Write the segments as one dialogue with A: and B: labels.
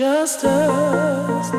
A: just us.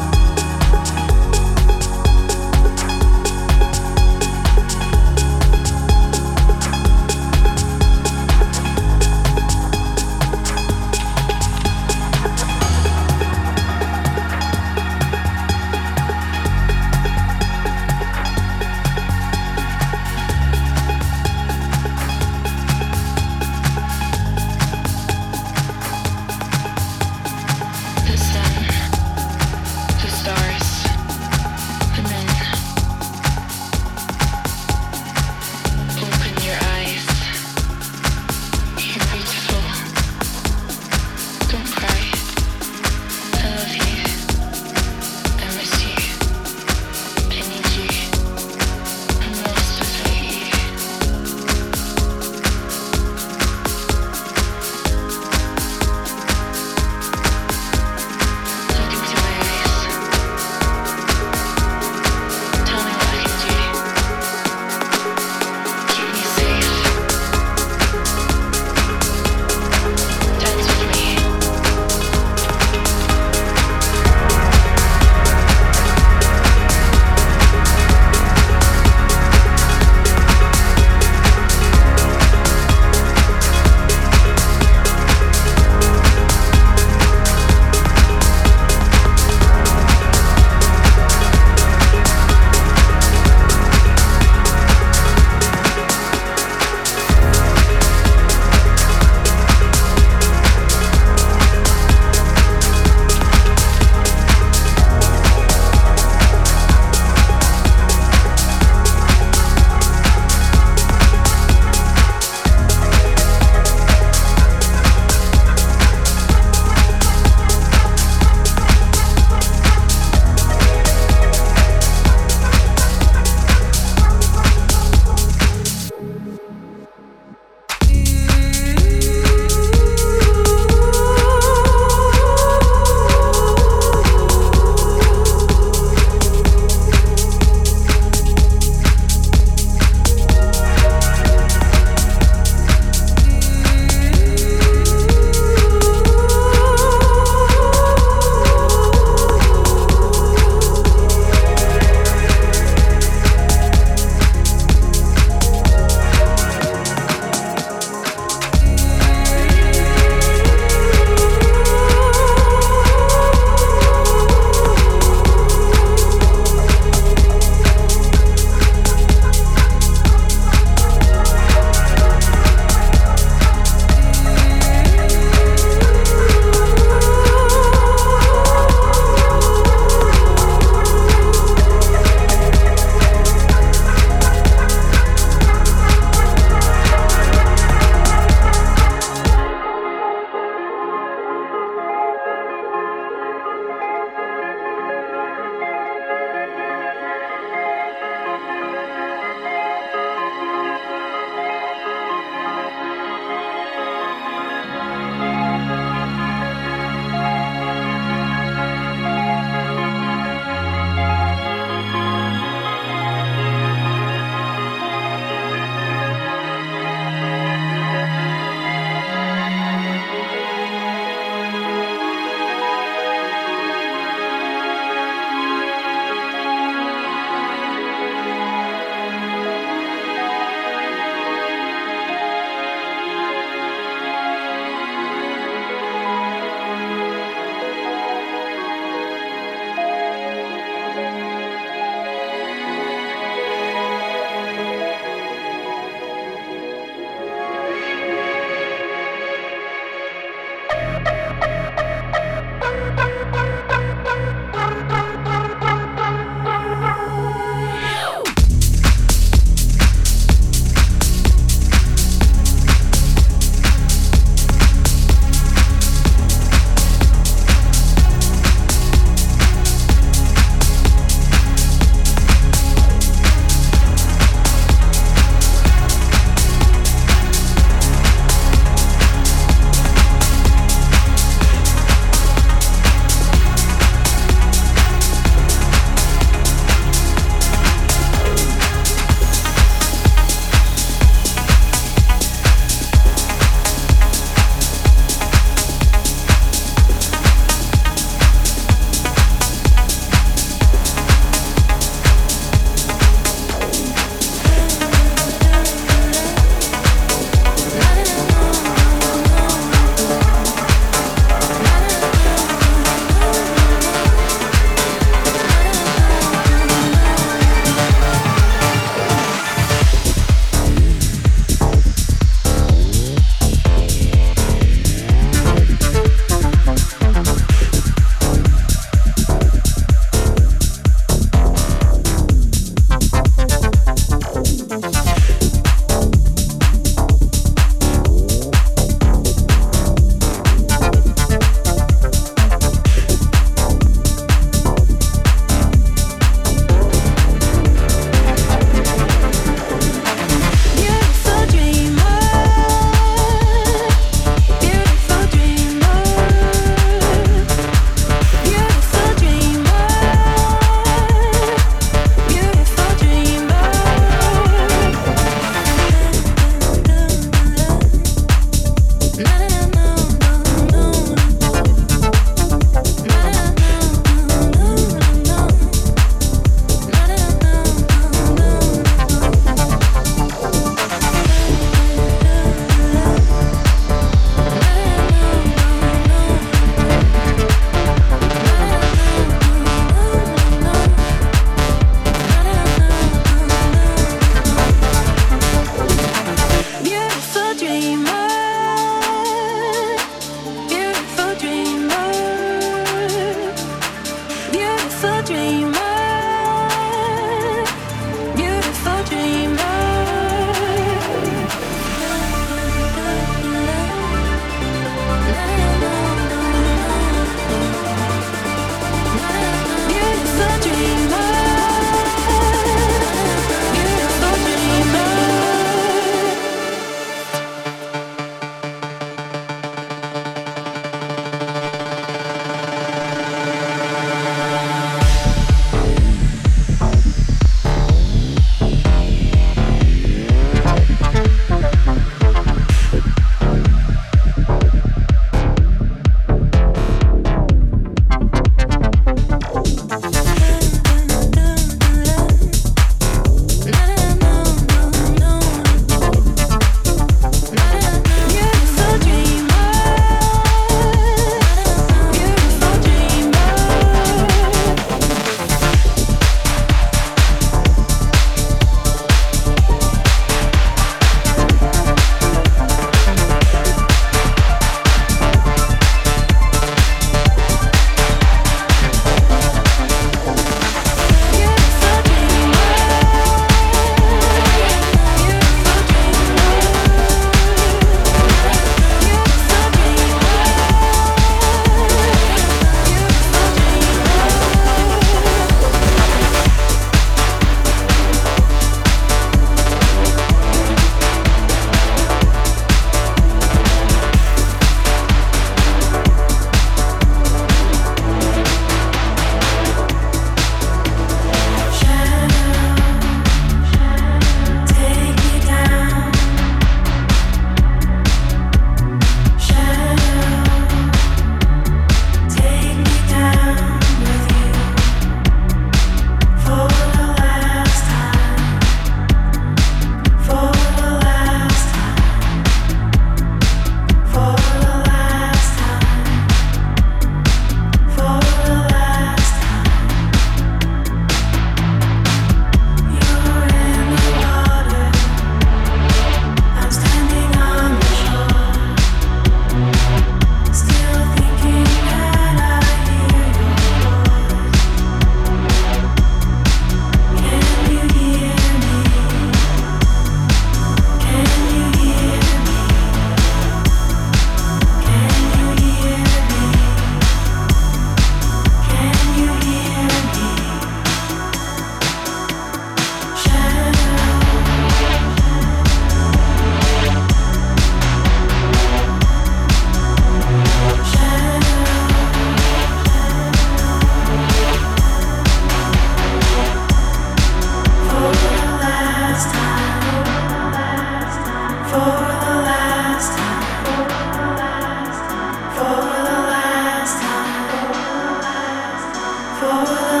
A: for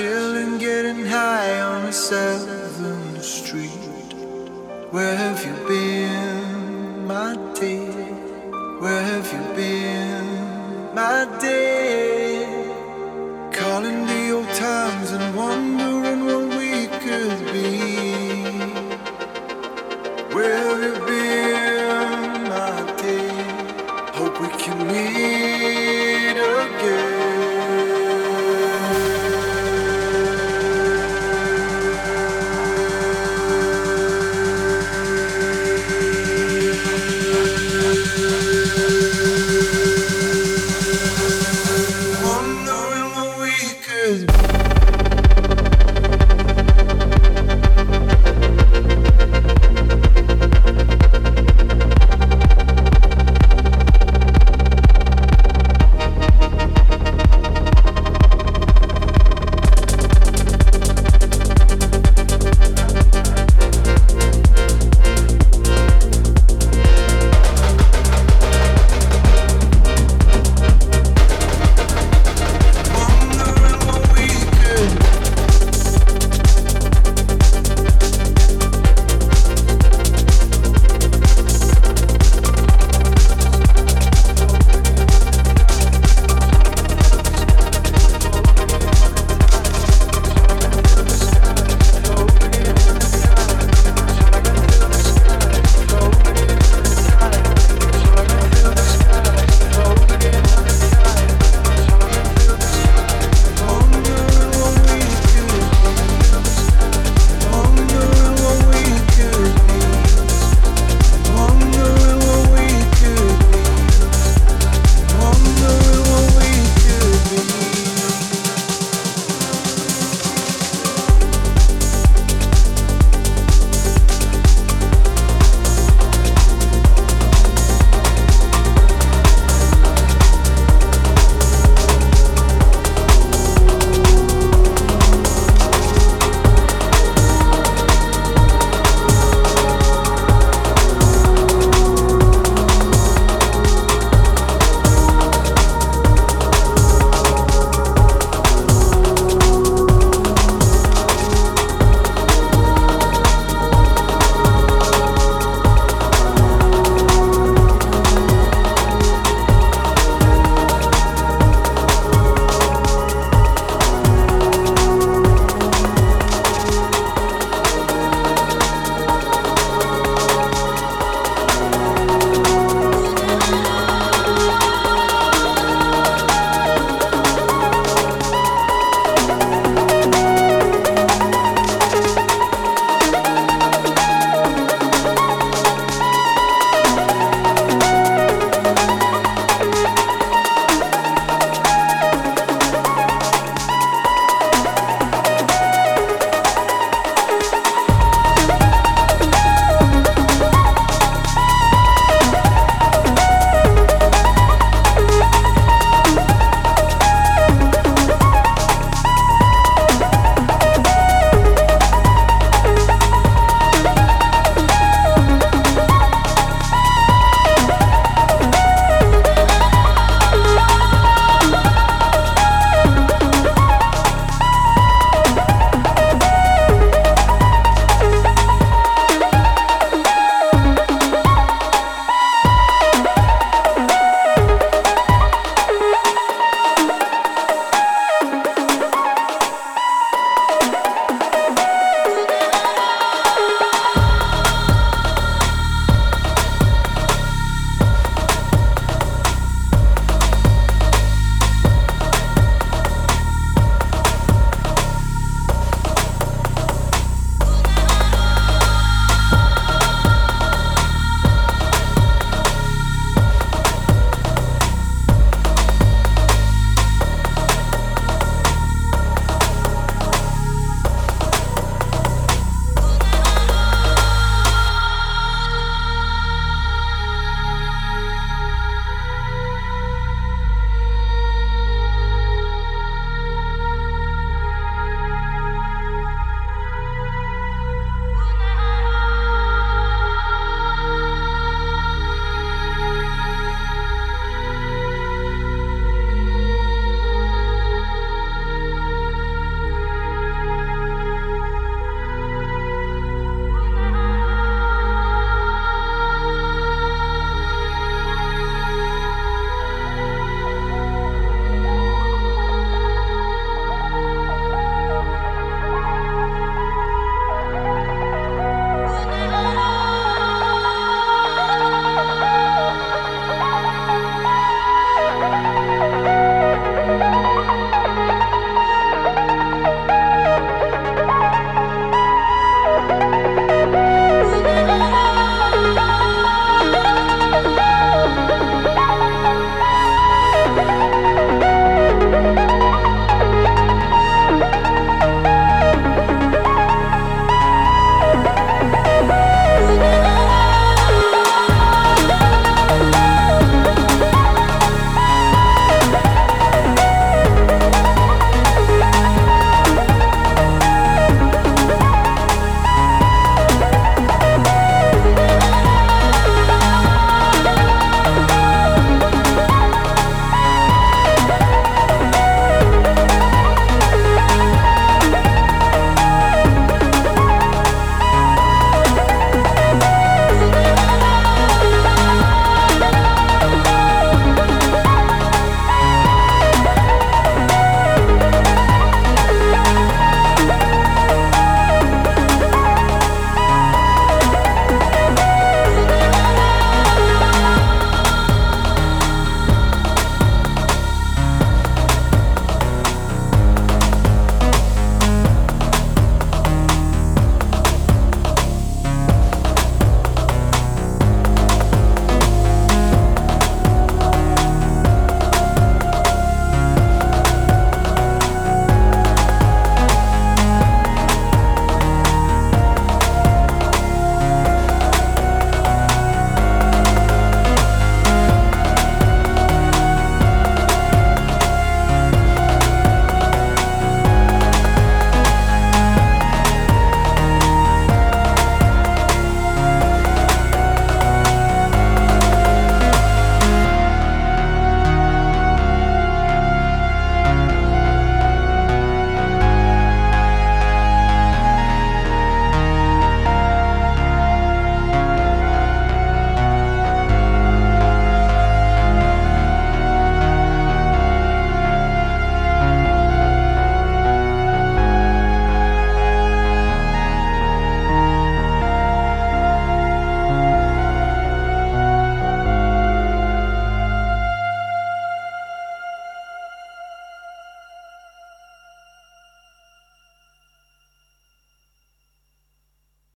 B: chilling, getting high on the 7th Street. Where have you been, my dear? Where have you been, my dear? Calling the old times and wondering what we could be. Where have you been, my dear? Hope we can meet.